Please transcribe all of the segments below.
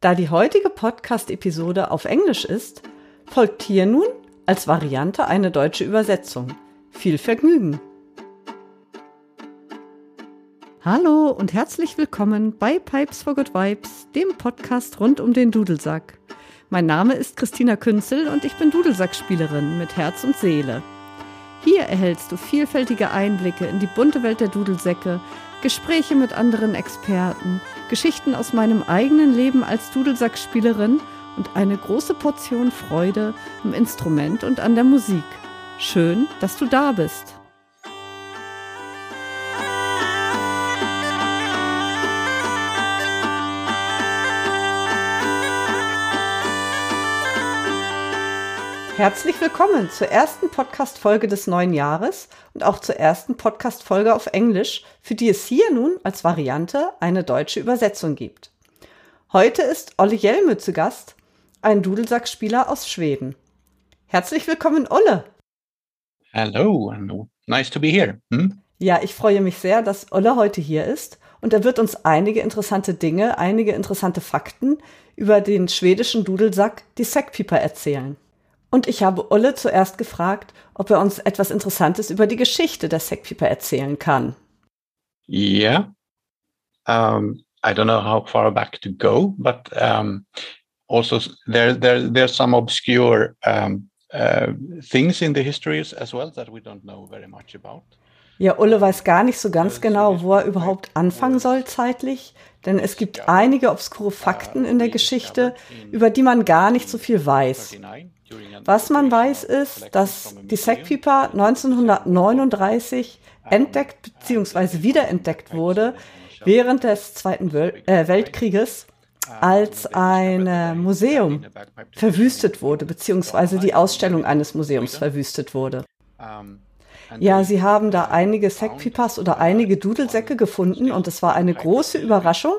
Da die heutige Podcast-Episode auf Englisch ist, folgt hier nun als Variante eine deutsche Übersetzung. Viel Vergnügen! Hallo und herzlich willkommen bei Pipes for Good Vibes, dem Podcast rund um den Dudelsack. Mein Name ist Christina Künzel und ich bin Dudelsackspielerin mit Herz und Seele. Hier erhältst du vielfältige Einblicke in die bunte Welt der Dudelsäcke, Gespräche mit anderen Experten, Geschichten aus meinem eigenen Leben als Dudelsackspielerin und eine große Portion Freude am Instrument und an der Musik. Schön, dass du da bist. Herzlich willkommen zur ersten Podcast-Folge des neuen Jahres und auch zur ersten Podcast-Folge auf Englisch, für die es hier nun als Variante eine deutsche Übersetzung gibt. Heute ist Olle Jelmö zu Gast, ein Dudelsackspieler aus Schweden. Herzlich willkommen, Olle. Hello, and nice to be here. Hm? Ja, ich freue mich sehr, dass Olle heute hier ist und er wird uns einige interessante Dinge, einige interessante Fakten über den schwedischen Dudelsack, die Sackpieper, erzählen. Und ich habe Olle zuerst gefragt, ob er uns etwas Interessantes über die Geschichte der Sackpieper erzählen kann. Yeah. Um, I don't know how far back to go, but um, also there, there, there's some obscure um, uh, things in the histories as well that we don't know very much about. Ja, Ulle weiß gar nicht so ganz genau, wo er überhaupt anfangen soll zeitlich, denn es gibt einige obskure Fakten in der Geschichte, über die man gar nicht so viel weiß. Was man weiß ist, dass die Sackpieper 1939 entdeckt bzw. wiederentdeckt wurde während des Zweiten äh, Weltkrieges als ein Museum verwüstet wurde, beziehungsweise die Ausstellung eines Museums verwüstet wurde. Ja, sie haben da einige Sackpipers oder einige Dudelsäcke gefunden und es war eine große Überraschung.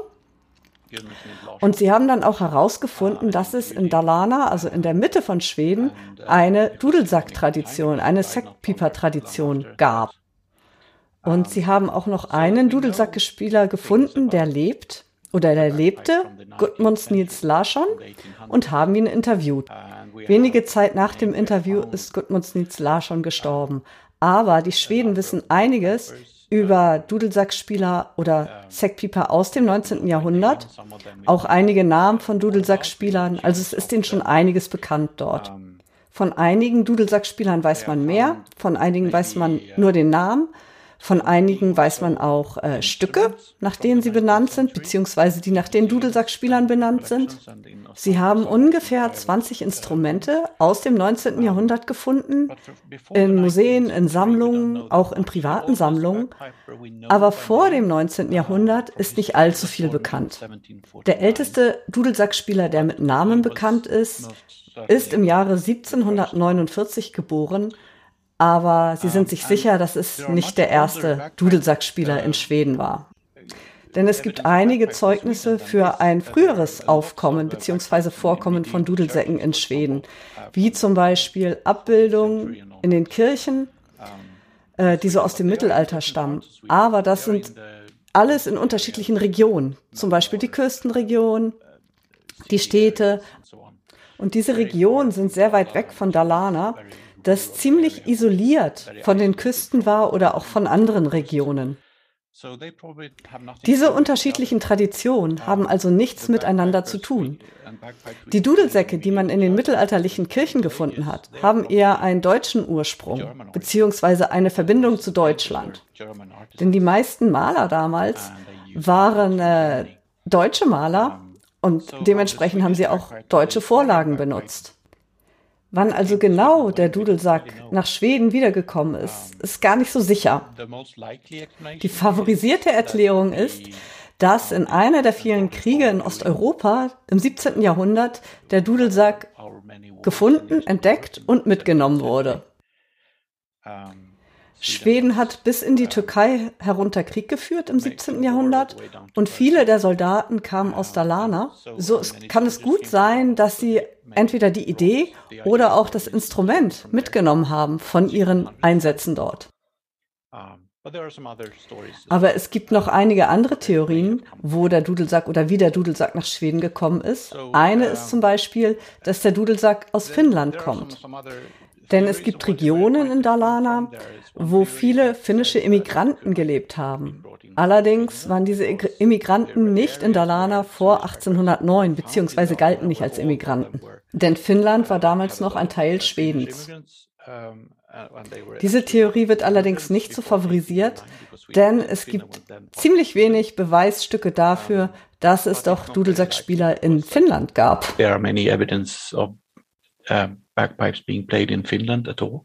Und sie haben dann auch herausgefunden, dass es in Dalarna, also in der Mitte von Schweden, eine Dudelsack-Tradition, eine Sackpiper-Tradition gab. Und sie haben auch noch einen Dudelsackespieler gefunden, der lebt oder der lebte, Gudmunds Nils Larsson, und haben ihn interviewt. Wenige Zeit nach dem Interview ist Gudmunds Nils Larsson gestorben. Aber die Schweden wissen einiges über Dudelsackspieler oder Sackpieper aus dem 19. Jahrhundert. Auch einige Namen von Dudelsackspielern. Also es ist ihnen schon einiges bekannt dort. Von einigen Dudelsackspielern weiß man mehr, von einigen weiß man nur den Namen. Von einigen weiß man auch äh, Stücke, nach denen sie benannt sind, beziehungsweise die nach den Dudelsackspielern benannt sind. Sie haben ungefähr 20 Instrumente aus dem 19. Jahrhundert gefunden, in Museen, in Sammlungen, auch in privaten Sammlungen. Aber vor dem 19. Jahrhundert ist nicht allzu viel bekannt. Der älteste Dudelsackspieler, der mit Namen bekannt ist, ist im Jahre 1749 geboren aber sie sind sich sicher, dass es nicht der erste Dudelsackspieler in Schweden war. Denn es gibt einige Zeugnisse für ein früheres Aufkommen bzw. Vorkommen von Dudelsäcken in Schweden, wie zum Beispiel Abbildungen in den Kirchen, äh, die so aus dem Mittelalter stammen. Aber das sind alles in unterschiedlichen Regionen, zum Beispiel die Küstenregion, die Städte. Und diese Regionen sind sehr weit weg von Dalarna das ziemlich isoliert von den Küsten war oder auch von anderen Regionen. Diese unterschiedlichen Traditionen haben also nichts miteinander zu tun. Die Dudelsäcke, die man in den mittelalterlichen Kirchen gefunden hat, haben eher einen deutschen Ursprung, beziehungsweise eine Verbindung zu Deutschland. Denn die meisten Maler damals waren äh, deutsche Maler und dementsprechend haben sie auch deutsche Vorlagen benutzt. Wann also genau der Dudelsack nach Schweden wiedergekommen ist, ist gar nicht so sicher. Die favorisierte Erklärung ist, dass in einer der vielen Kriege in Osteuropa im 17. Jahrhundert der Dudelsack gefunden, entdeckt und mitgenommen wurde. Schweden hat bis in die Türkei herunter Krieg geführt im 17. Jahrhundert und viele der Soldaten kamen aus Dalarna. So kann es gut sein, dass sie entweder die Idee oder auch das Instrument mitgenommen haben von ihren Einsätzen dort. Aber es gibt noch einige andere Theorien, wo der Dudelsack oder wie der Dudelsack nach Schweden gekommen ist. Eine ist zum Beispiel, dass der Dudelsack aus Finnland kommt. Denn es gibt Regionen in Dalarna, wo viele finnische Immigranten gelebt haben. Allerdings waren diese Immigranten nicht in Dalarna vor 1809 beziehungsweise galten nicht als Immigranten. Denn Finnland war damals noch ein Teil Schwedens. Diese Theorie wird allerdings nicht so favorisiert, denn es gibt ziemlich wenig Beweisstücke dafür, dass es doch Dudelsackspieler in Finnland gab. There are many evidence of uh, bagpipes being played in Finland at all.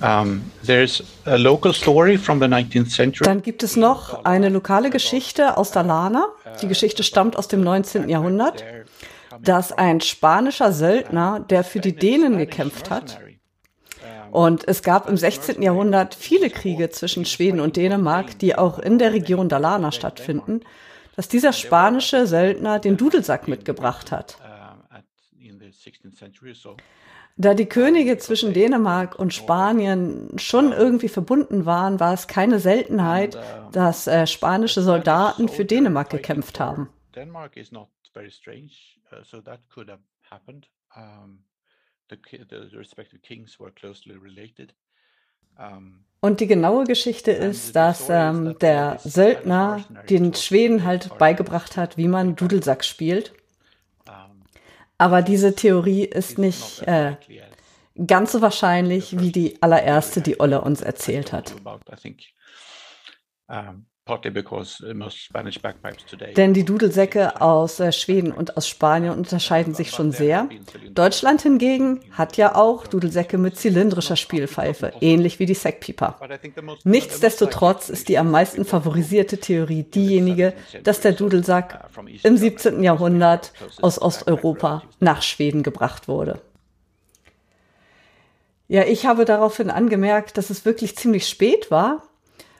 Um, there's a local story from the 19th century. Dann gibt es noch eine lokale Geschichte aus Dalarna. Die Geschichte stammt aus dem 19. Jahrhundert, dass ein spanischer Söldner, der für die Dänen gekämpft hat, und es gab im 16. Jahrhundert viele Kriege zwischen Schweden und Dänemark, die auch in der Region Dalarna stattfinden, dass dieser spanische Söldner den Dudelsack mitgebracht hat. Da die Könige zwischen Dänemark und Spanien schon irgendwie verbunden waren, war es keine Seltenheit, dass äh, spanische Soldaten für Dänemark gekämpft haben. Denmark is not very strange, uh, so that could have happened. Um, the, the respective kings were closely related. Und die genaue Geschichte ist, dass ähm, der Söldner den Schweden halt beigebracht hat, wie man Dudelsack spielt. Aber diese Theorie ist nicht äh, ganz so wahrscheinlich wie die allererste, die Olle uns erzählt hat. Denn die Dudelsäcke aus äh, Schweden und aus Spanien unterscheiden sich schon sehr. Deutschland hingegen hat ja auch Dudelsäcke mit zylindrischer Spielpfeife, ähnlich wie die Sackpieper. Nichtsdestotrotz ist die am meisten favorisierte Theorie diejenige, dass der Dudelsack im 17. Jahrhundert aus Osteuropa nach Schweden gebracht wurde. Ja, ich habe daraufhin angemerkt, dass es wirklich ziemlich spät war,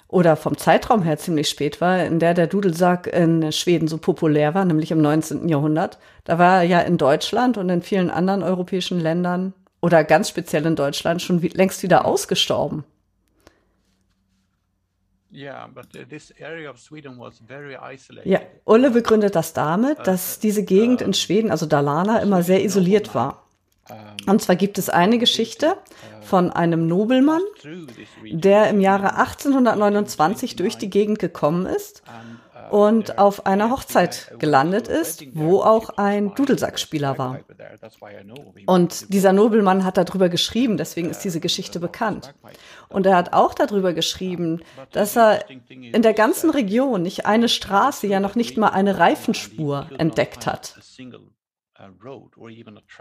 oder vom Zeitraum her ziemlich spät war, in der der Dudelsack in Schweden so populär war, nämlich im 19. Jahrhundert. Da war er ja in Deutschland und in vielen anderen europäischen Ländern oder ganz speziell in Deutschland schon wie, längst wieder ausgestorben. Ja, Ulle begründet das damit, uh, dass diese Gegend in Schweden, also Dalarna, immer sehr isoliert war. Und zwar gibt es eine Geschichte von einem Nobelmann, der im Jahre 1829 durch die Gegend gekommen ist und auf einer Hochzeit gelandet ist, wo auch ein Dudelsackspieler war. Und dieser Nobelmann hat darüber geschrieben, deswegen ist diese Geschichte bekannt. Und er hat auch darüber geschrieben, dass er in der ganzen Region nicht eine Straße, ja noch nicht mal eine Reifenspur entdeckt hat.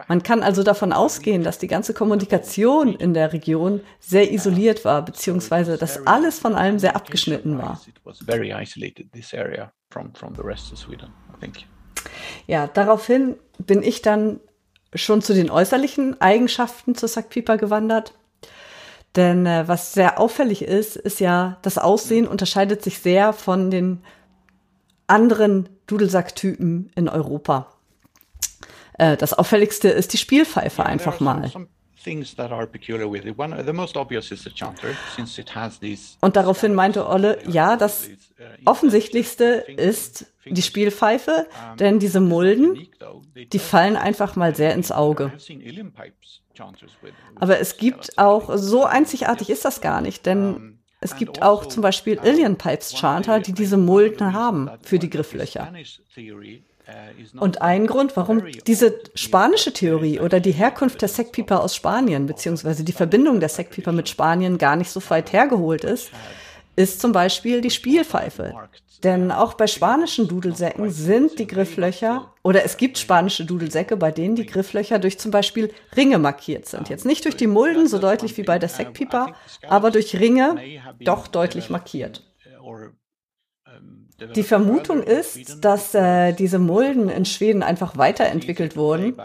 Man kann also davon ausgehen, dass die ganze Kommunikation in der Region sehr isoliert war, beziehungsweise dass alles von allem sehr abgeschnitten war. Ja, daraufhin bin ich dann schon zu den äußerlichen Eigenschaften zur Sackpieper gewandert. Denn äh, was sehr auffällig ist, ist ja, das Aussehen unterscheidet sich sehr von den anderen Dudelsacktypen in Europa. Äh, das auffälligste ist die Spielpfeife einfach mal. Und daraufhin meinte Olle, ja, das uh, offensichtlichste ist die Spielpfeife, denn diese Mulden, die fallen einfach mal sehr ins Auge. Aber es gibt auch, so einzigartig ist das gar nicht, denn es gibt auch zum Beispiel Illian Pipes Chanter, die diese Mulden haben für die Grifflöcher. Und ein Grund, warum diese spanische Theorie oder die Herkunft der Sackpieper aus Spanien, beziehungsweise die Verbindung der Sackpieper mit Spanien gar nicht so weit hergeholt ist, ist zum Beispiel die Spielpfeife. Denn auch bei spanischen Dudelsäcken sind die Grifflöcher, oder es gibt spanische Dudelsäcke, bei denen die Grifflöcher durch zum Beispiel Ringe markiert sind. Jetzt nicht durch die Mulden so deutlich wie bei der Sackpieper, aber durch Ringe doch deutlich markiert. Die Vermutung ist, dass äh, diese Mulden in Schweden einfach weiterentwickelt wurden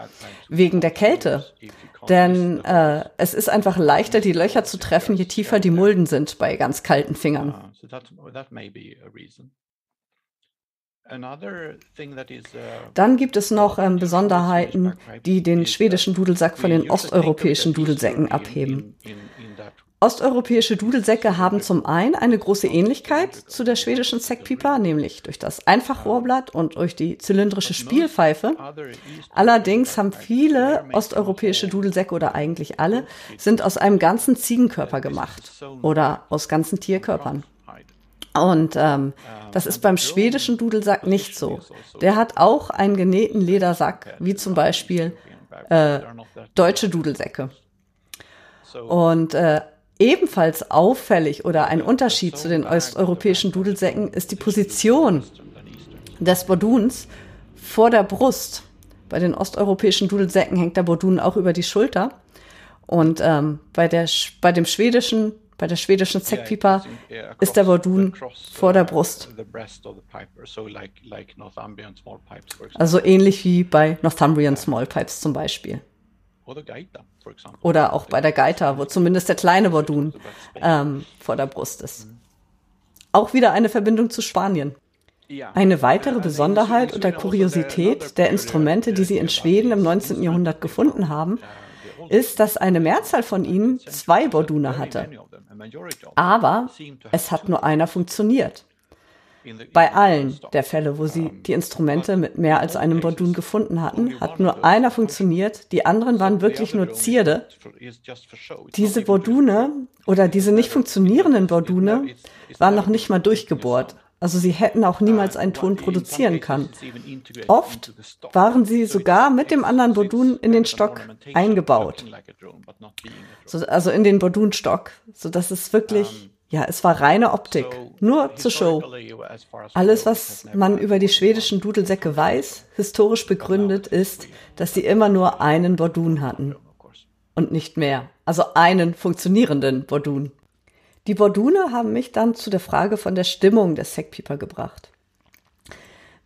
wegen der Kälte. Denn äh, es ist einfach leichter, die Löcher zu treffen, je tiefer die Mulden sind bei ganz kalten Fingern. Dann gibt es noch ähm, Besonderheiten, die den schwedischen Dudelsack von den osteuropäischen Dudelsäcken abheben. Osteuropäische Dudelsäcke haben zum einen eine große Ähnlichkeit zu der schwedischen Säckpipa, nämlich durch das Einfachrohrblatt und durch die zylindrische Spielpfeife. Allerdings haben viele osteuropäische Dudelsäcke oder eigentlich alle sind aus einem ganzen Ziegenkörper gemacht oder aus ganzen Tierkörpern. Und ähm, das ist beim schwedischen Dudelsack nicht so. Der hat auch einen genähten Ledersack, wie zum Beispiel äh, deutsche Dudelsäcke. Und äh, Ebenfalls auffällig oder ein Unterschied zu den osteuropäischen Dudelsäcken ist die Position des Borduns vor der Brust. Bei den osteuropäischen Dudelsäcken hängt der Bordun auch über die Schulter. Und ähm, bei, der, bei dem schwedischen, bei der schwedischen Säckpipa ist der Bordun vor der Brust. Also ähnlich wie bei Northumbrian Small Pipes zum Beispiel. Oder auch bei der Gaita, wo zumindest der kleine Bordun ähm, vor der Brust ist. Auch wieder eine Verbindung zu Spanien. Eine weitere Besonderheit oder Kuriosität der Instrumente, die sie in Schweden im 19. Jahrhundert gefunden haben, ist, dass eine Mehrzahl von ihnen zwei Bordune hatte. Aber es hat nur einer funktioniert. Bei allen der Fälle, wo sie die Instrumente mit mehr als einem Bordun gefunden hatten, hat nur einer funktioniert, die anderen waren wirklich nur Zierde. Diese Bordune oder diese nicht funktionierenden Bordune waren noch nicht mal durchgebohrt. Also sie hätten auch niemals einen Ton produzieren können. Oft waren sie sogar mit dem anderen Bordun in den Stock eingebaut. So, also in den Bordunstock, so dass es wirklich ja, es war reine Optik, nur zur Show. Alles, was man über die schwedischen Dudelsäcke weiß, historisch begründet, ist, dass sie immer nur einen Bordun hatten und nicht mehr. Also einen funktionierenden Bordun. Die Bordune haben mich dann zu der Frage von der Stimmung des Sackpieper gebracht.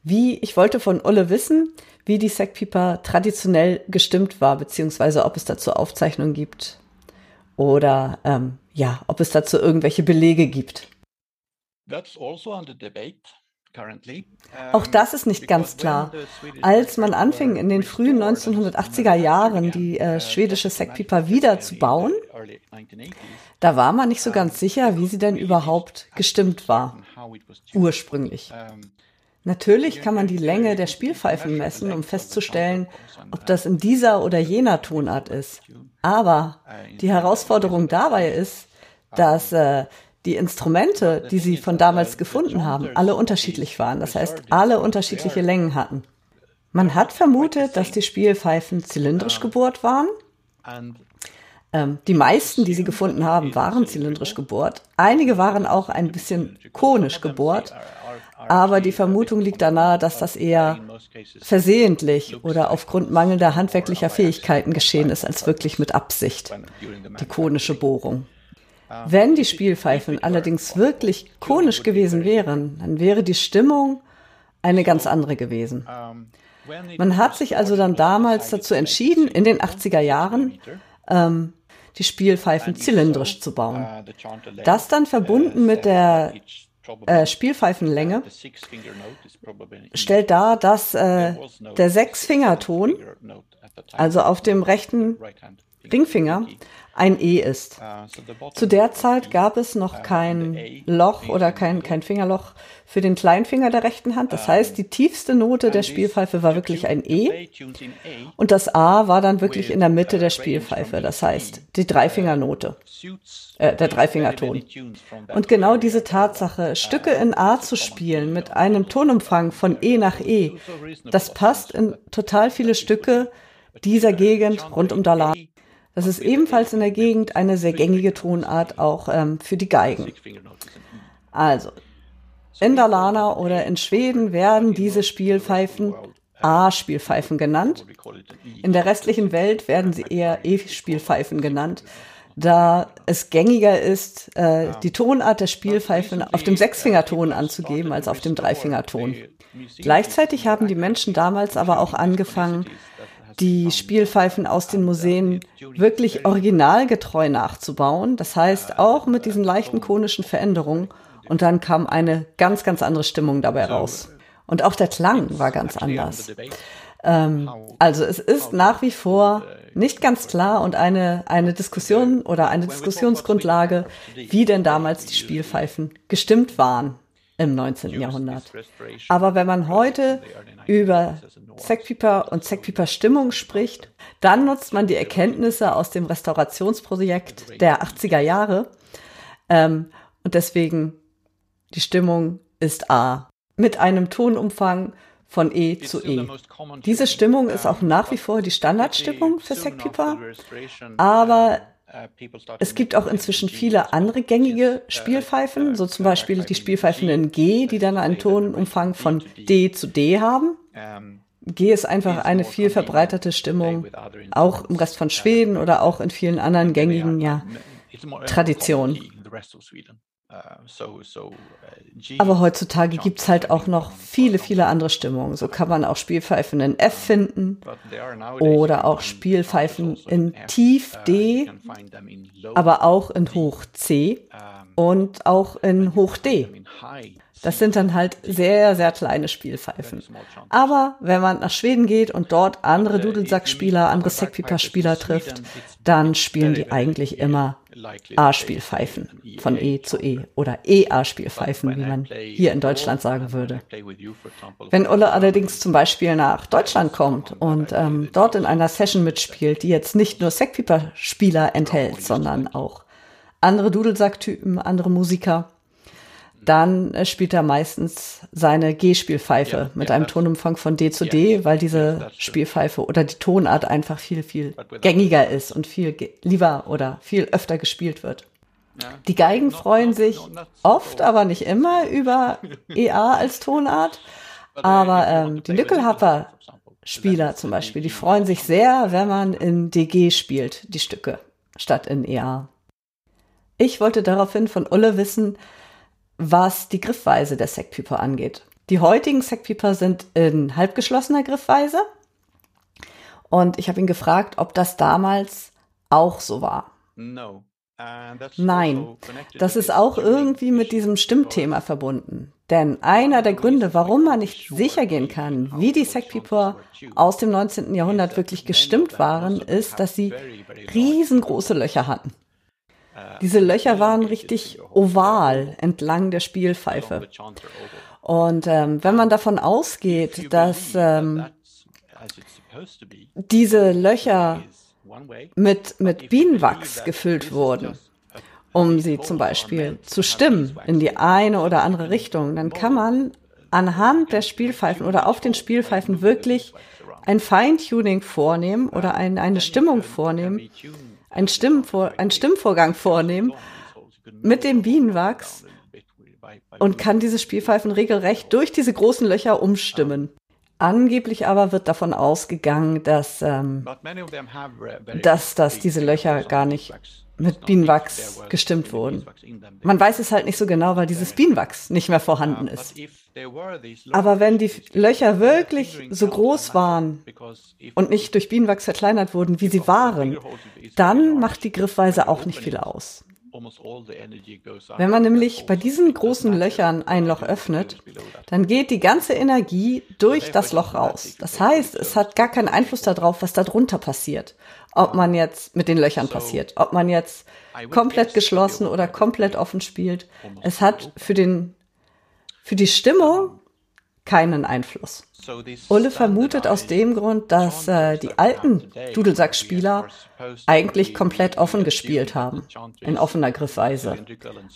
Wie, ich wollte von Ulle wissen, wie die Sackpieper traditionell gestimmt war, beziehungsweise ob es dazu Aufzeichnungen gibt oder ähm, ja, ob es dazu irgendwelche Belege gibt. Also Auch das ist nicht ganz klar. Als man anfing, in den frühen 1980er Jahren die äh, schwedische Sackpipa wieder zu bauen, da war man nicht so ganz sicher, wie sie denn überhaupt gestimmt war, ursprünglich. Natürlich kann man die Länge der Spielpfeifen messen, um festzustellen, ob das in dieser oder jener Tonart ist. Aber die Herausforderung dabei ist, dass äh, die Instrumente, die sie von damals gefunden haben, alle unterschiedlich waren. Das heißt, alle unterschiedliche Längen hatten. Man hat vermutet, dass die Spielpfeifen zylindrisch gebohrt waren. Ähm, die meisten, die sie gefunden haben, waren zylindrisch gebohrt. Einige waren auch ein bisschen konisch gebohrt. Aber die Vermutung liegt nahe, dass das eher versehentlich oder aufgrund mangelnder handwerklicher Fähigkeiten geschehen ist, als wirklich mit Absicht. Die konische Bohrung. Wenn die Spielpfeifen allerdings wirklich konisch gewesen wären, dann wäre die Stimmung eine ganz andere gewesen. Man hat sich also dann damals dazu entschieden, in den 80er Jahren ähm, die Spielpfeifen zylindrisch zu bauen. Das dann verbunden mit der äh, Spielpfeifenlänge. Stellt dar, dass äh, der Sechsfingerton, also auf dem rechten Ringfinger, ein E ist. Zu der Zeit gab es noch kein Loch oder kein, kein Fingerloch für den Kleinfinger der rechten Hand. Das heißt, die tiefste Note der Spielpfeife war wirklich ein E und das A war dann wirklich in der Mitte der Spielpfeife. Das heißt, die Dreifingernote, äh, der Dreifingerton. Und genau diese Tatsache, Stücke in A zu spielen mit einem Tonumfang von E nach E, das passt in total viele Stücke dieser Gegend rund um Dalar. Das ist ebenfalls in der Gegend eine sehr gängige Tonart auch ähm, für die Geigen. Also, in Dalarna oder in Schweden werden diese Spielpfeifen A-Spielpfeifen genannt. In der restlichen Welt werden sie eher E-Spielpfeifen genannt, da es gängiger ist, äh, die Tonart der Spielpfeifen auf dem Sechsfingerton anzugeben als auf dem Dreifingerton. Gleichzeitig haben die Menschen damals aber auch angefangen, die Spielpfeifen aus den Museen wirklich originalgetreu nachzubauen. Das heißt, auch mit diesen leichten konischen Veränderungen. Und dann kam eine ganz, ganz andere Stimmung dabei raus. Und auch der Klang war ganz anders. Ähm, also es ist nach wie vor nicht ganz klar und eine, eine Diskussion oder eine Diskussionsgrundlage, wie denn damals die Spielpfeifen gestimmt waren im 19. Jahrhundert. Aber wenn man heute über Sackpieper und Sackpieper Stimmung spricht, dann nutzt man die Erkenntnisse aus dem Restaurationsprojekt der 80er Jahre. Ähm, und deswegen die Stimmung ist A. Mit einem Tonumfang von E zu E. Diese Stimmung ist auch nach wie vor die Standardstimmung für Sackpieper, aber es gibt auch inzwischen viele andere gängige Spielpfeifen, so zum Beispiel die Spielpfeifen in G, die dann einen Tonumfang von D zu D haben. G ist einfach eine viel verbreitete Stimmung, auch im Rest von Schweden oder auch in vielen anderen gängigen ja, Traditionen. Aber heutzutage gibt es halt auch noch viele, viele andere Stimmungen. So kann man auch Spielpfeifen in F finden oder auch Spielpfeifen in Tief D, aber auch in Hoch C und auch in Hoch D. Das sind dann halt sehr, sehr kleine Spielpfeifen. Aber wenn man nach Schweden geht und dort andere Dudelsackspieler, andere Sackpiper-Spieler trifft, dann spielen die eigentlich immer A-Spielpfeifen von E zu E oder E-A-Spielpfeifen, wie man hier in Deutschland sagen würde. Wenn Ulle allerdings zum Beispiel nach Deutschland kommt und ähm, dort in einer Session mitspielt, die jetzt nicht nur Sackpiper-Spieler enthält, sondern auch andere Dudelsacktypen, andere Musiker, dann äh, spielt er meistens seine G-Spielpfeife ja, mit ja, einem Tonumfang von D zu D, weil diese Spielpfeife oder die Tonart einfach viel, viel gängiger ist und viel lieber oder viel öfter gespielt wird. Die Geigen freuen sich oft, aber nicht immer über EA als Tonart. Aber ähm, die Nyckelhapper-Spieler zum Beispiel, die freuen sich sehr, wenn man in DG spielt, die Stücke, statt in EA. Ich wollte daraufhin von Ulle wissen, was die Griffweise der Sackpieper angeht. Die heutigen Sackpieper sind in halbgeschlossener Griffweise. Und ich habe ihn gefragt, ob das damals auch so war. No. Nein, also das ist auch irgendwie mit diesem Stimmthema verbunden. Denn einer der Gründe, warum man nicht sicher gehen kann, wie die Sackpieper aus dem 19. Jahrhundert wirklich gestimmt waren, ist, dass sie riesengroße Löcher hatten. Diese Löcher waren richtig oval entlang der Spielpfeife. Und ähm, wenn man davon ausgeht, dass ähm, diese Löcher mit, mit Bienenwachs gefüllt wurden, um sie zum Beispiel zu stimmen in die eine oder andere Richtung, dann kann man anhand der Spielpfeifen oder auf den Spielpfeifen wirklich ein Feintuning vornehmen oder ein, eine Stimmung vornehmen, einen, Stimmvor einen Stimmvorgang vornehmen mit dem Bienenwachs und kann diese Spielpfeifen regelrecht durch diese großen Löcher umstimmen. Angeblich aber wird davon ausgegangen, dass, ähm, dass, dass diese Löcher gar nicht mit Bienenwachs gestimmt wurden. Man weiß es halt nicht so genau, weil dieses Bienenwachs nicht mehr vorhanden ist. Aber wenn die Löcher wirklich so groß waren und nicht durch Bienenwachs verkleinert wurden, wie sie waren, dann macht die Griffweise auch nicht viel aus. Wenn man nämlich bei diesen großen Löchern ein Loch öffnet, dann geht die ganze Energie durch das Loch raus. Das heißt, es hat gar keinen Einfluss darauf, was da drunter passiert. Ob man jetzt mit den Löchern passiert, ob man jetzt komplett geschlossen oder komplett offen spielt. Es hat für den, für die Stimmung keinen Einfluss. Ulle vermutet aus dem Grund, dass äh, die alten Dudelsackspieler eigentlich komplett offen gespielt haben, in offener Griffweise.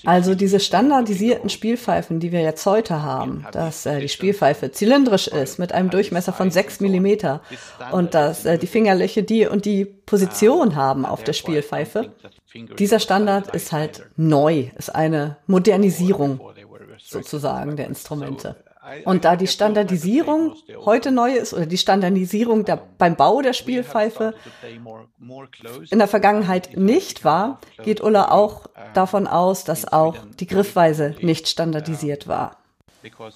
Also diese standardisierten Spielpfeifen, die wir jetzt heute haben, dass äh, die Spielpfeife zylindrisch ist mit einem Durchmesser von 6 Millimeter und dass äh, die Fingerlöcher die und die Position haben auf der Spielpfeife. Dieser Standard ist halt neu, ist eine Modernisierung sozusagen der Instrumente. Und da die Standardisierung heute neu ist oder die Standardisierung der, beim Bau der Spielpfeife in der Vergangenheit nicht war, geht Ulla auch davon aus, dass auch die Griffweise nicht standardisiert war.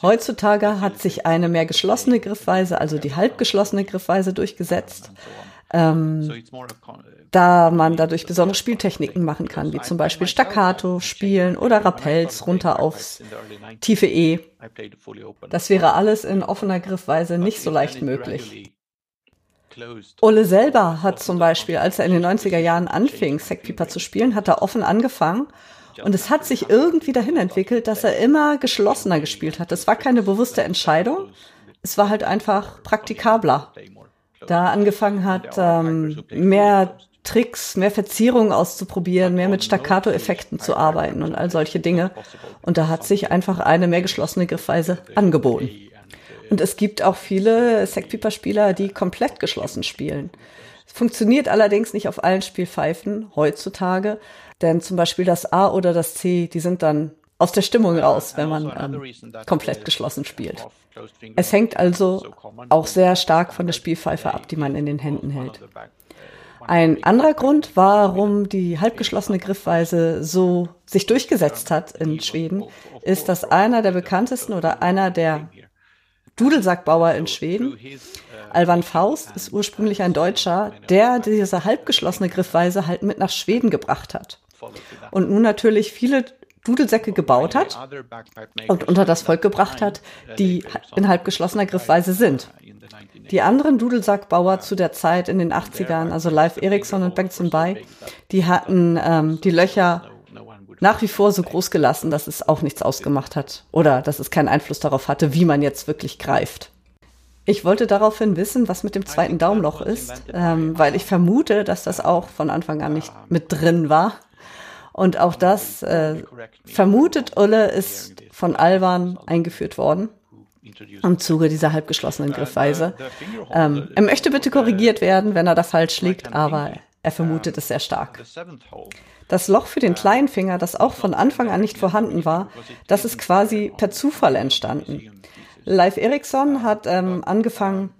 Heutzutage hat sich eine mehr geschlossene Griffweise, also die halbgeschlossene Griffweise durchgesetzt ähm, da man dadurch besondere Spieltechniken machen kann, wie zum Beispiel Staccato spielen oder Rappels runter aufs tiefe E. Das wäre alles in offener Griffweise nicht so leicht möglich. Ole selber hat zum Beispiel, als er in den 90er Jahren anfing, Sackpieper zu spielen, hat er offen angefangen und es hat sich irgendwie dahin entwickelt, dass er immer geschlossener gespielt hat. Das war keine bewusste Entscheidung. Es war halt einfach praktikabler. Da angefangen hat, ähm, mehr Tricks, mehr Verzierungen auszuprobieren, mehr mit Staccato-Effekten zu arbeiten und all solche Dinge. Und da hat sich einfach eine mehr geschlossene Griffweise angeboten. Und es gibt auch viele Sackpieper-Spieler, die komplett geschlossen spielen. Es funktioniert allerdings nicht auf allen Spielpfeifen heutzutage, denn zum Beispiel das A oder das C, die sind dann aus der Stimmung raus, wenn man ähm, komplett geschlossen spielt. Es hängt also auch sehr stark von der Spielpfeife ab, die man in den Händen hält. Ein anderer Grund, warum die halbgeschlossene Griffweise so sich durchgesetzt hat in Schweden, ist, dass einer der bekanntesten oder einer der Dudelsackbauer in Schweden, Alvan Faust, ist ursprünglich ein Deutscher, der diese halbgeschlossene Griffweise halt mit nach Schweden gebracht hat. Und nun natürlich viele Dudelsäcke gebaut hat und unter das Volk gebracht hat, die in halbgeschlossener Griffweise sind. Die anderen Dudelsackbauer zu der Zeit in den 80ern, also Live Ericsson und Bengtson Bay, die hatten ähm, die Löcher nach wie vor so groß gelassen, dass es auch nichts ausgemacht hat oder dass es keinen Einfluss darauf hatte, wie man jetzt wirklich greift. Ich wollte daraufhin wissen, was mit dem zweiten Daumenloch ist, ähm, weil ich vermute, dass das auch von Anfang an nicht mit drin war. Und auch das äh, vermutet Ulle ist von Alban eingeführt worden im Zuge dieser halbgeschlossenen Griffweise. Ähm, er möchte bitte korrigiert werden, wenn er da falsch liegt, aber er vermutet es sehr stark. Das Loch für den kleinen Finger, das auch von Anfang an nicht vorhanden war, das ist quasi per Zufall entstanden. Leif Eriksson hat ähm, angefangen,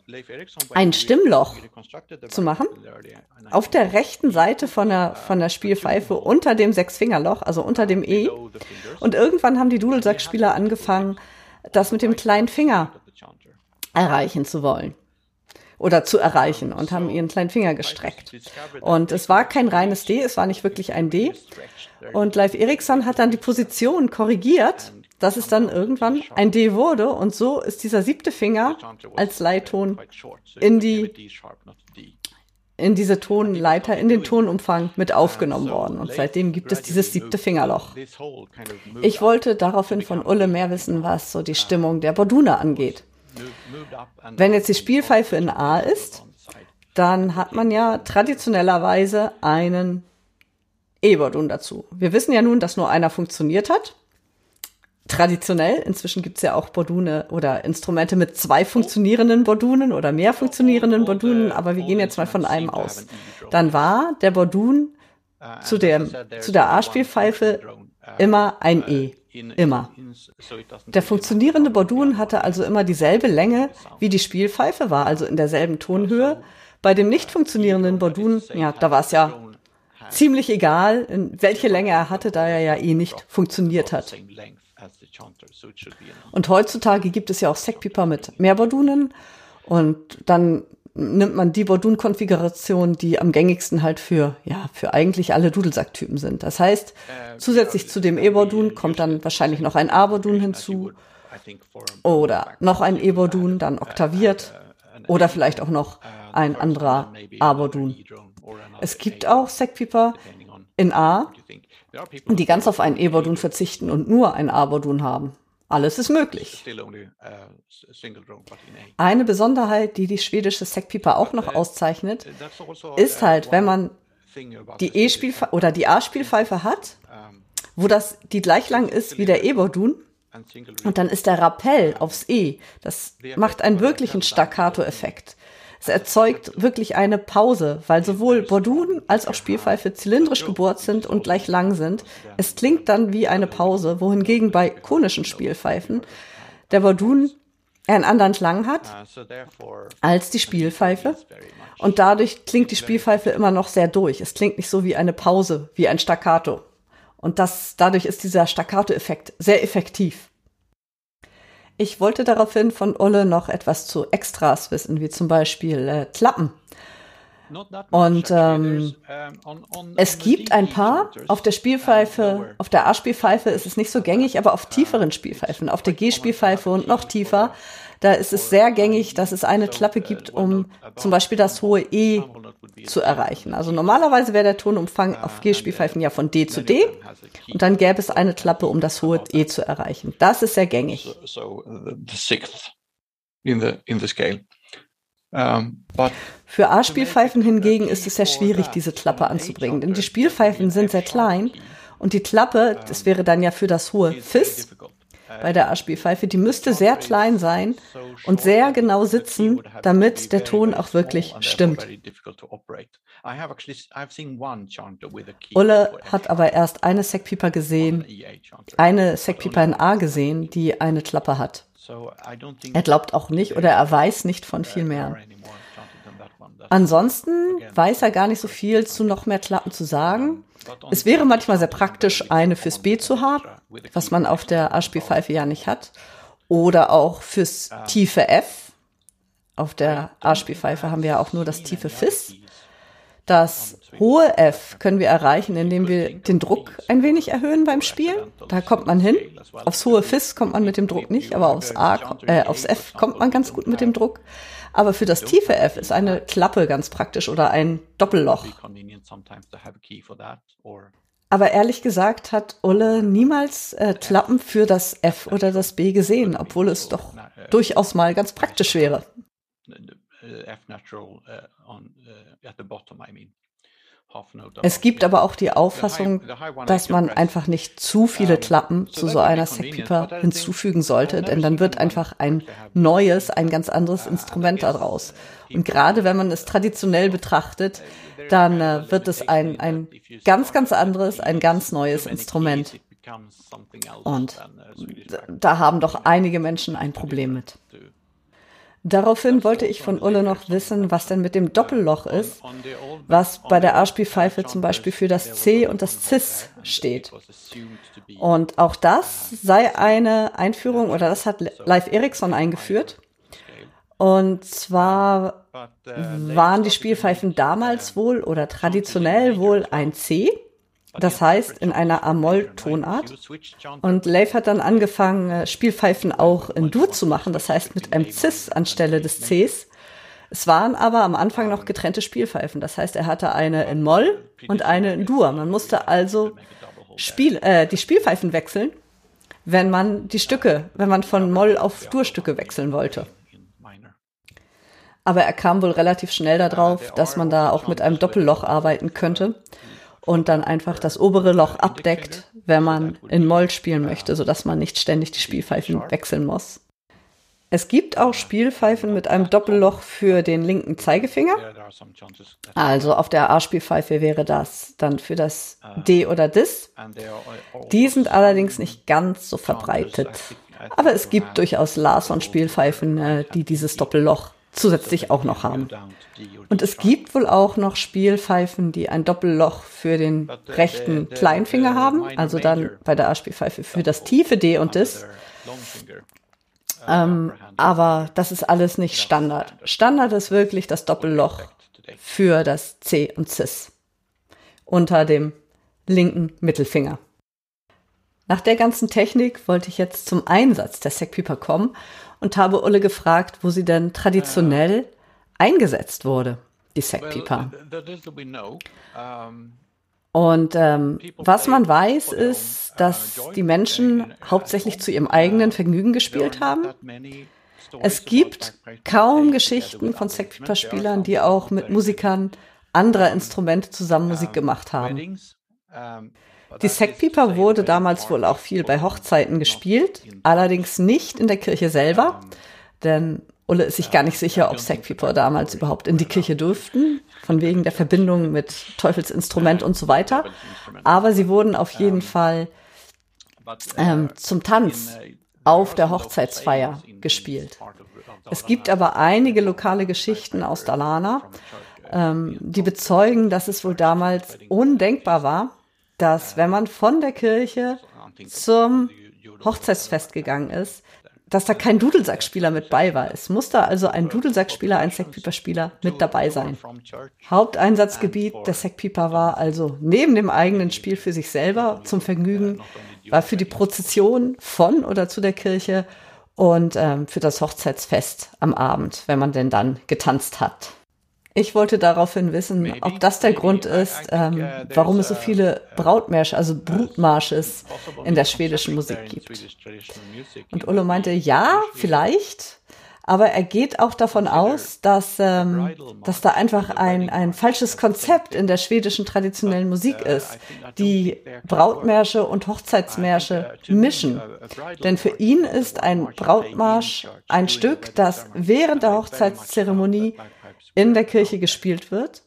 ein Stimmloch zu machen. Auf der rechten Seite von der, von der Spielpfeife unter dem Sechsfingerloch, also unter dem E. Und irgendwann haben die Dudelsackspieler angefangen, das mit dem kleinen Finger erreichen zu wollen oder zu erreichen und haben ihren kleinen Finger gestreckt. Und es war kein reines D, es war nicht wirklich ein D. Und Leif Eriksson hat dann die Position korrigiert, dass es dann irgendwann ein D wurde. Und so ist dieser siebte Finger als Leitton in die in diese Tonleiter, in den Tonumfang mit aufgenommen worden. Und seitdem gibt es dieses siebte Fingerloch. Ich wollte daraufhin von Ulle mehr wissen, was so die Stimmung der Borduna angeht. Wenn jetzt die Spielpfeife in A ist, dann hat man ja traditionellerweise einen E-Bordun dazu. Wir wissen ja nun, dass nur einer funktioniert hat. Traditionell, inzwischen gibt es ja auch Bordune oder Instrumente mit zwei funktionierenden Bordunen oder mehr funktionierenden Bordunen, aber wir gehen jetzt mal von einem aus. Dann war der Bordun zu, dem, zu der A-Spielpfeife immer ein E. Immer. Der funktionierende Bordun hatte also immer dieselbe Länge, wie die Spielpfeife war, also in derselben Tonhöhe. Bei dem nicht funktionierenden Bordun, ja, da war es ja ziemlich egal, welche Länge er hatte, da er ja eh nicht funktioniert hat. Und heutzutage gibt es ja auch Sackpieper mit mehr Bordunen und dann nimmt man die Bordun-Konfiguration, die am gängigsten halt für, ja, für eigentlich alle Dudelsacktypen sind. Das heißt, zusätzlich zu dem E-Bordun kommt dann wahrscheinlich noch ein A-Bordun hinzu. Oder noch ein E-Bordun, dann oktaviert. oder vielleicht auch noch ein anderer A-Bordun. Es gibt auch Sackpieper in A, die ganz auf einen E-Bordun verzichten und nur ein A-Bordun haben. Alles ist möglich. Eine Besonderheit, die die schwedische Sackpieper auch noch auszeichnet, also ist halt, wenn man die E-Spiel oder die A-Spielpfeife hat, wo das die gleich lang ist wie der E-Bordun, und dann ist der Rappell aufs E. Das macht einen wirklichen Staccato-Effekt. Es erzeugt wirklich eine Pause, weil sowohl Bordun als auch Spielpfeife zylindrisch gebohrt sind und gleich lang sind. Es klingt dann wie eine Pause, wohingegen bei konischen Spielpfeifen der Bordun einen anderen Klang hat als die Spielpfeife. Und dadurch klingt die Spielpfeife immer noch sehr durch. Es klingt nicht so wie eine Pause, wie ein Staccato. Und das, dadurch ist dieser Staccato-Effekt sehr effektiv. Ich wollte daraufhin von Ulle noch etwas zu Extras wissen, wie zum Beispiel äh, Klappen. Und ähm, es gibt ein paar. Auf der Spielpfeife, auf der A-Spielpfeife ist es nicht so gängig, aber auf tieferen Spielpfeifen, auf der G-Spielpfeife und noch tiefer, Da ist es sehr gängig, dass es eine Klappe gibt, um zum Beispiel das hohe E zu erreichen. Also normalerweise wäre der Tonumfang auf G-Spielpfeifen ja von D zu D und dann gäbe es eine Klappe, um das hohe E zu erreichen. Das ist sehr gängig. Für A-Spielpfeifen hingegen ist es sehr schwierig, diese Klappe anzubringen, denn die Spielpfeifen sind sehr klein und die Klappe, das wäre dann ja für das hohe Fis, bei der A-Spielpfeife, die müsste sehr klein sein und sehr genau sitzen, damit der Ton auch wirklich stimmt. Ulle hat aber erst eine Sackpieper gesehen, eine Sackpieper in A gesehen, die eine Klappe hat. Er glaubt auch nicht oder er weiß nicht von viel mehr. Ansonsten weiß er gar nicht so viel zu noch mehr Klappen zu sagen. Es wäre manchmal sehr praktisch, eine fürs B zu haben, was man auf der A-Spielpfeife ja nicht hat. Oder auch fürs tiefe F. Auf der A-Spielpfeife haben wir ja auch nur das tiefe Fis. Das hohe F können wir erreichen, indem wir den Druck ein wenig erhöhen beim Spielen. Da kommt man hin. Aufs hohe Fis kommt man mit dem Druck nicht, aber aufs, A, äh, aufs F kommt man ganz gut mit dem Druck. Aber für das tiefe F ist eine Klappe ganz praktisch oder ein Doppelloch. Aber ehrlich gesagt hat Ulle niemals äh, Klappen für das F oder das B gesehen, obwohl es doch durchaus mal ganz praktisch wäre. F natural on at the bottom, I mean. Es gibt aber auch die Auffassung, dass man einfach nicht zu viele Klappen zu so einer Sackpieper hinzufügen sollte, denn dann wird einfach ein neues, ein ganz anderes Instrument daraus. Und gerade wenn man es traditionell betrachtet, dann äh, wird es ein, ein ganz, ganz anderes, ein ganz neues Instrument. Und da haben doch einige Menschen ein Problem mit. Daraufhin wollte ich von Ulle noch wissen, was denn mit dem Doppelloch ist, was bei der A-Spielpfeife zum Beispiel für das C und das Cis steht. Und auch das sei eine Einführung oder das hat Live Ericsson eingeführt. Und zwar waren die Spielpfeifen damals wohl oder traditionell wohl ein C das heißt, in einer A-Moll-Tonart. Und Leif hat dann angefangen, äh, Spielpfeifen auch in Dur zu machen, das heißt mit einem Cis anstelle des Cs. Es waren aber am Anfang noch getrennte Spielpfeifen. Das heißt, er hatte eine in Moll und eine in Dur. Man musste also Spiel, äh, die Spielpfeifen wechseln, wenn man die Stücke, wenn man von Moll auf Dur-Stücke wechseln wollte. Aber er kam wohl relativ schnell darauf, dass man da auch mit einem Doppelloch arbeiten könnte und dann einfach das obere Loch abdeckt, wenn man in Moll spielen möchte, sodass man nicht ständig die Spielpfeifen wechseln muss. Es gibt auch Spielpfeifen mit einem Doppelloch für den linken Zeigefinger. Also auf der A-Spielpfeife wäre das dann für das D oder Dis. Die sind allerdings nicht ganz so verbreitet. Aber es gibt durchaus Larson-Spielpfeifen, äh, die dieses Doppelloch zusätzlich auch noch haben. Und es gibt wohl auch noch Spielpfeifen, die ein Doppelloch für den rechten Kleinfinger haben, also dann bei der A-Spielpfeife für das tiefe D und Dis. Ähm, aber das ist alles nicht Standard. Standard ist wirklich das Doppelloch für das C und Cis unter dem linken Mittelfinger. Nach der ganzen Technik wollte ich jetzt zum Einsatz der Sackpieper kommen und habe Ulle gefragt, wo sie denn traditionell eingesetzt wurde, die Sackpieper. Und ähm, was man weiß, ist, dass die Menschen hauptsächlich zu ihrem eigenen Vergnügen gespielt haben. Es gibt kaum Geschichten von Sackpieper-Spielern, die auch mit Musikern anderer Instrumente zusammen Musik gemacht haben. Die Sackpieper wurde damals wohl auch viel bei Hochzeiten gespielt, allerdings nicht in der Kirche selber, denn Ulle ist sich gar nicht sicher, ob Sackpieper damals überhaupt in die Kirche durften, von wegen der Verbindung mit Teufelsinstrument und so weiter. Aber sie wurden auf jeden Fall ähm, zum Tanz auf der Hochzeitsfeier gespielt. Es gibt aber einige lokale Geschichten aus Dalarna, ähm, die bezeugen, dass es wohl damals undenkbar war, dass wenn man von der Kirche zum Hochzeitsfest gegangen ist, dass da kein Dudelsackspieler mit bei war. Es musste also ein Dudelsackspieler, ein Sackpieper-Spieler mit dabei sein. Haupteinsatzgebiet der Sackpieper war also neben dem eigenen Spiel für sich selber zum Vergnügen, war für die Prozession von oder zu der Kirche und ähm, für das Hochzeitsfest am Abend, wenn man denn dann getanzt hat. Ich wollte daraufhin wissen, ob das der Grund ist, ähm, warum es so viele Brautmärsche, also Brutmarsches in der schwedischen Musik gibt. Und Ulle meinte, ja, vielleicht. Aber er geht auch davon aus, dass, ähm, dass da einfach ein, ein falsches Konzept in der schwedischen traditionellen Musik ist, die Brautmärsche und Hochzeitsmärsche mischen. Denn für ihn ist ein Brautmarsch ein Stück, das während der Hochzeitszeremonie in der Kirche gespielt wird.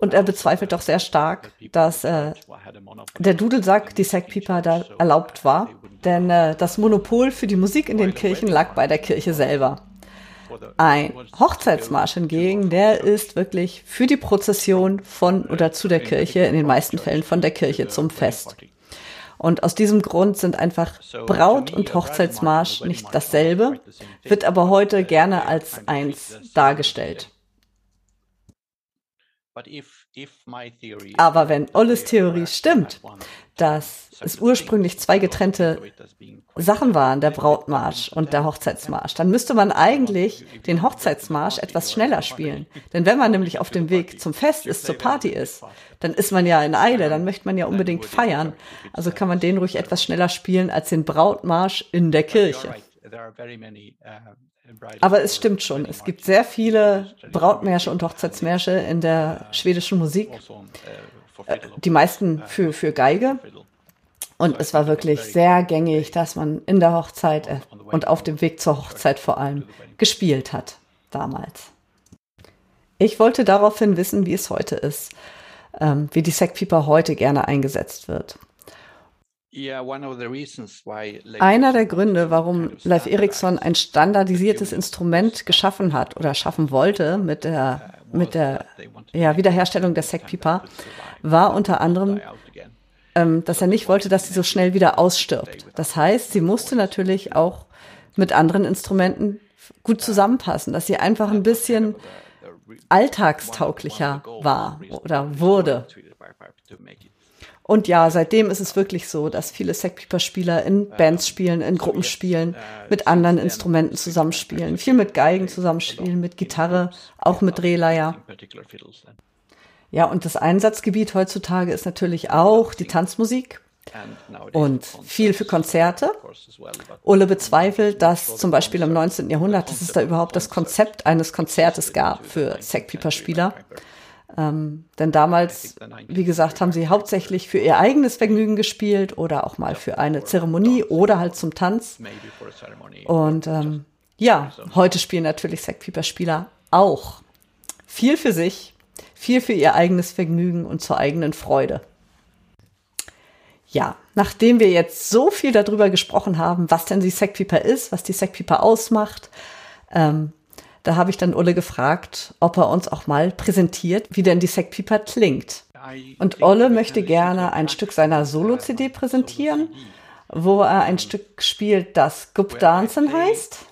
Und er bezweifelt doch sehr stark, dass äh, der Dudelsack, die Sackpieper, da erlaubt war. Denn äh, das Monopol für die Musik in den Kirchen lag bei der Kirche selber. Ein Hochzeitsmarsch hingegen, der ist wirklich für die Prozession von oder zu der Kirche, in den meisten Fällen von der Kirche zum Fest. Und aus diesem Grund sind einfach Braut- und Hochzeitsmarsch nicht dasselbe, wird aber heute gerne als eins dargestellt. Aber wenn Olles Theorie stimmt, dass es ursprünglich zwei getrennte Sachen waren, der Brautmarsch und der Hochzeitsmarsch, dann müsste man eigentlich den Hochzeitsmarsch etwas schneller spielen. Denn wenn man nämlich auf dem Weg zum Fest ist, zur Party ist, dann ist man ja in Eile, dann möchte man ja unbedingt feiern. Also kann man den ruhig etwas schneller spielen als den Brautmarsch in der Kirche. Aber es stimmt schon, es gibt sehr viele Brautmärsche und Hochzeitsmärsche in der schwedischen Musik. Äh, die meisten für, für Geige. Und es war wirklich sehr gängig, dass man in der Hochzeit äh, und auf dem Weg zur Hochzeit vor allem gespielt hat damals. Ich wollte daraufhin wissen, wie es heute ist, ähm, wie die Sackpieper heute gerne eingesetzt wird. Einer der Gründe, warum Leif Erikson ein standardisiertes Instrument geschaffen hat oder schaffen wollte mit der, mit der ja, Wiederherstellung der Sackpieper, war unter anderem, ähm, dass er nicht wollte, dass sie so schnell wieder ausstirbt. Das heißt, sie musste natürlich auch mit anderen Instrumenten gut zusammenpassen, dass sie einfach ein bisschen alltagstauglicher war oder wurde. Und ja, seitdem ist es wirklich so, dass viele Sackpieper-Spieler in Bands spielen, in Gruppen spielen, mit anderen Instrumenten zusammenspielen, viel mit Geigen zusammenspielen, mit Gitarre, auch mit Drehleier. Ja, und das Einsatzgebiet heutzutage ist natürlich auch die Tanzmusik und viel für Konzerte. Ulle bezweifelt, dass zum Beispiel im 19. Jahrhundert, dass es da überhaupt das Konzept eines Konzertes gab für Sackpieper-Spieler. Ähm, denn damals, wie gesagt, haben sie hauptsächlich für ihr eigenes Vergnügen gespielt oder auch mal für eine Zeremonie oder halt zum Tanz. Und ähm, ja, heute spielen natürlich Sackpieper-Spieler auch. Viel für sich, viel für ihr eigenes Vergnügen und zur eigenen Freude. Ja, nachdem wir jetzt so viel darüber gesprochen haben, was denn die Sackpieper ist, was die Sackpieper ausmacht, ähm, da habe ich dann Ulle gefragt, ob er uns auch mal präsentiert, wie denn die Sackpieper klingt. Und Olle möchte gerne ein Stück seiner Solo-CD präsentieren, wo er ein Stück spielt, das Gup Dancen heißt.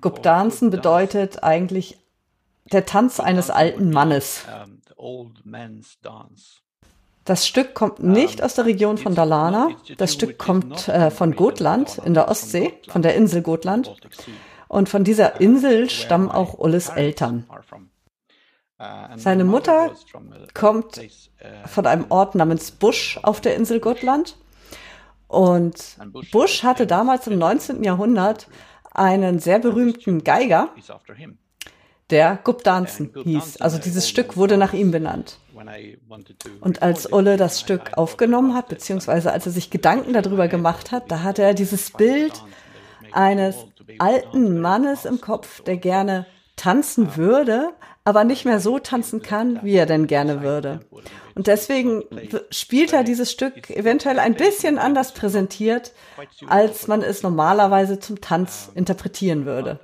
Gup Dancen bedeutet eigentlich der Tanz eines alten Mannes. Das Stück kommt nicht aus der Region von Dalarna. Das Stück kommt äh, von Gotland in der Ostsee, von der Insel Gotland. Und von dieser Insel stammen auch Ulles Eltern. Seine Mutter kommt von einem Ort namens Busch auf der Insel Gotland. Und Busch hatte damals im 19. Jahrhundert einen sehr berühmten Geiger, der Gupdanzen hieß. Also dieses Stück wurde nach ihm benannt. Und als Ulle das Stück aufgenommen hat, beziehungsweise als er sich Gedanken darüber gemacht hat, da hatte er dieses Bild eines alten Mannes im Kopf, der gerne tanzen würde, aber nicht mehr so tanzen kann, wie er denn gerne würde. Und deswegen spielt er dieses Stück eventuell ein bisschen anders präsentiert, als man es normalerweise zum Tanz interpretieren würde.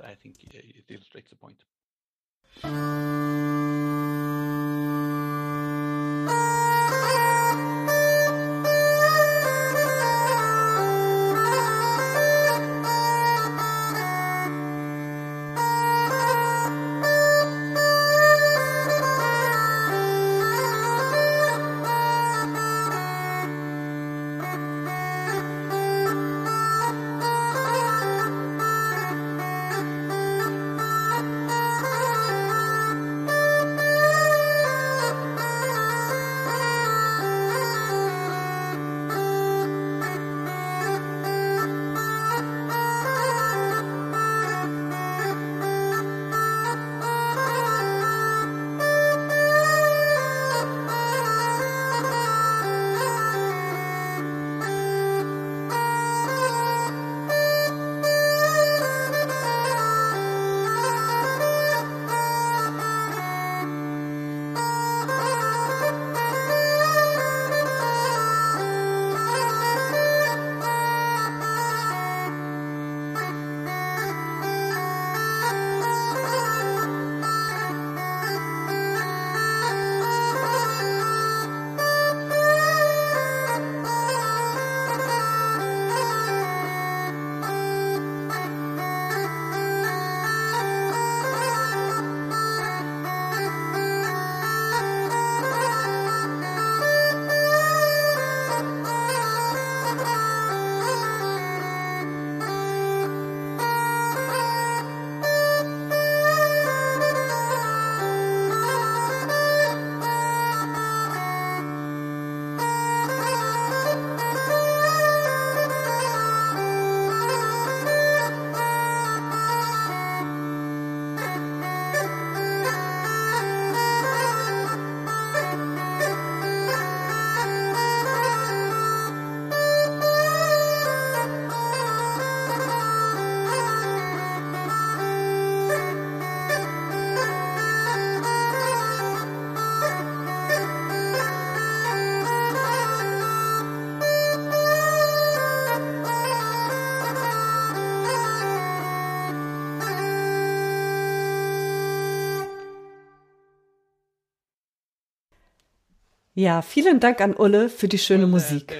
Ja, vielen Dank an Ulle für die schöne Musik.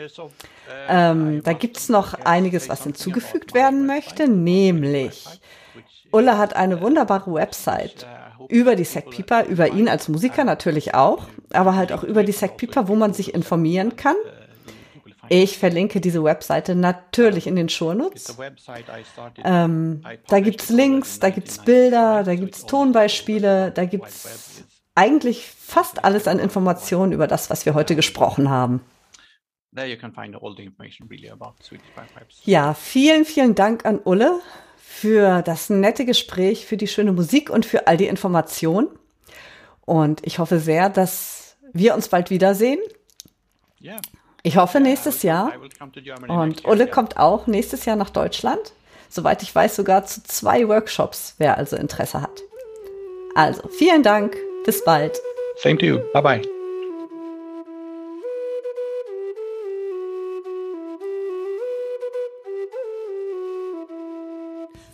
Ähm, da gibt's noch einiges, was hinzugefügt werden möchte, nämlich Ulle hat eine wunderbare Website über die Sack Pieper, über ihn als Musiker natürlich auch, aber halt auch über die Sack Pieper, wo man sich informieren kann. Ich verlinke diese Webseite natürlich in den Shownotes. Ähm, da gibt's Links, da gibt's Bilder, da gibt's Tonbeispiele, da gibt's eigentlich fast alles an Informationen über das, was wir heute gesprochen haben. Ja, vielen, vielen Dank an Ulle für das nette Gespräch, für die schöne Musik und für all die Informationen. Und ich hoffe sehr, dass wir uns bald wiedersehen. Ich hoffe nächstes Jahr. Und Ulle kommt auch nächstes Jahr nach Deutschland. Soweit ich weiß, sogar zu zwei Workshops, wer also Interesse hat. Also, vielen Dank. Bis bald. Same to you. Bye bye.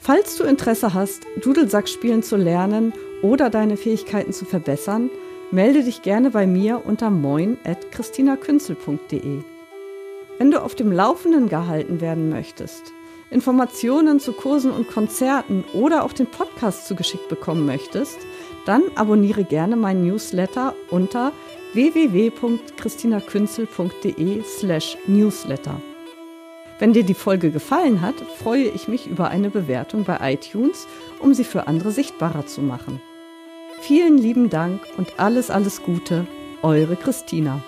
Falls du Interesse hast, Dudelsack spielen zu lernen oder deine Fähigkeiten zu verbessern, melde dich gerne bei mir unter moin.christinakünzel.de. Wenn du auf dem Laufenden gehalten werden möchtest, Informationen zu Kursen und Konzerten oder auch den Podcast zugeschickt bekommen möchtest, dann abonniere gerne meinen Newsletter unter www.christinakünzel.de slash newsletter. Wenn dir die Folge gefallen hat, freue ich mich über eine Bewertung bei iTunes, um sie für andere sichtbarer zu machen. Vielen lieben Dank und alles, alles Gute, eure Christina.